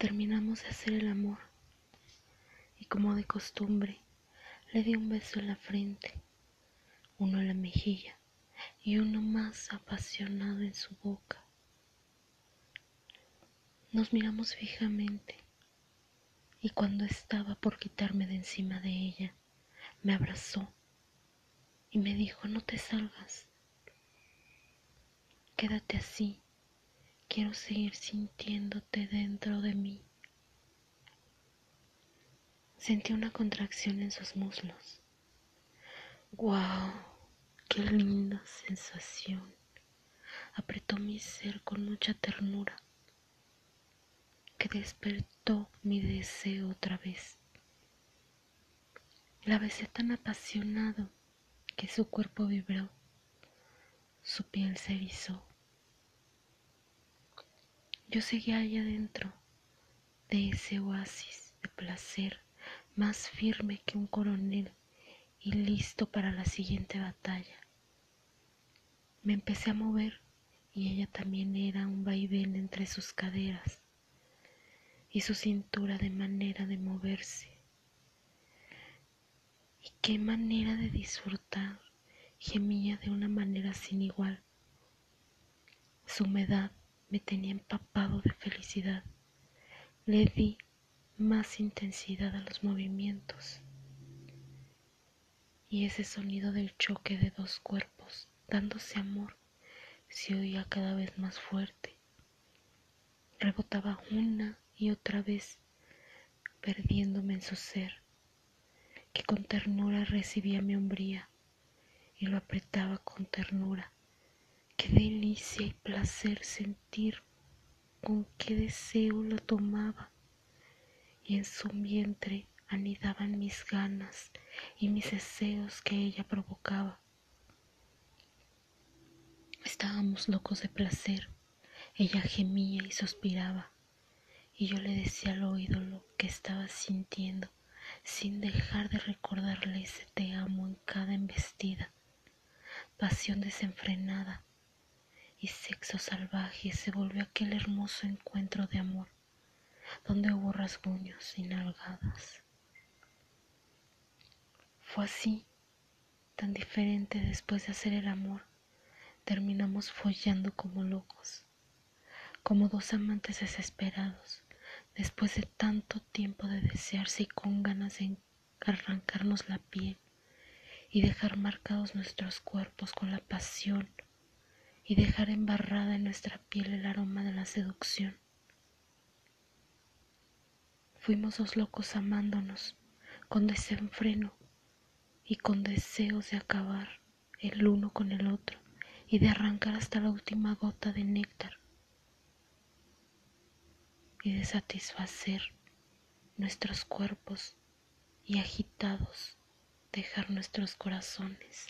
Terminamos de hacer el amor. Y como de costumbre le di un beso en la frente, uno en la mejilla y uno más apasionado en su boca. Nos miramos fijamente y cuando estaba por quitarme de encima de ella, me abrazó y me dijo, no te salgas, quédate así, quiero seguir sintiéndote dentro de mí. Sentí una contracción en sus muslos. ¡Wow! ¡Qué linda sensación! Apretó mi ser con mucha ternura que despertó mi deseo otra vez. La besé tan apasionado que su cuerpo vibró, su piel se erizó. Yo seguía allá adentro de ese oasis de placer más firme que un coronel y listo para la siguiente batalla. Me empecé a mover y ella también era un vaivén entre sus caderas y su cintura de manera de moverse. Y qué manera de disfrutar, gemía de una manera sin igual. Su humedad me tenía empapado de felicidad. Le di más intensidad a los movimientos. Y ese sonido del choque de dos cuerpos dándose amor se oía cada vez más fuerte. Rebotaba una y otra vez perdiéndome en su ser, que con ternura recibía mi hombría y lo apretaba con ternura. Qué delicia y placer sentir con qué deseo lo tomaba. Y en su vientre anidaban mis ganas y mis deseos que ella provocaba. Estábamos locos de placer, ella gemía y suspiraba. Y yo le decía al oído lo que estaba sintiendo, sin dejar de recordarle ese te amo en cada embestida, pasión desenfrenada y sexo salvaje se volvió aquel hermoso encuentro de amor, donde hubo rasguños y nalgadas. Fue así, tan diferente después de hacer el amor, terminamos follando como locos, como dos amantes desesperados, después de tanto tiempo de desearse y con ganas de arrancarnos la piel y dejar marcados nuestros cuerpos con la pasión y dejar embarrada en nuestra piel el aroma de la seducción. Fuimos dos locos amándonos con desenfreno y con deseos de acabar el uno con el otro y de arrancar hasta la última gota de néctar y de satisfacer nuestros cuerpos y agitados dejar nuestros corazones.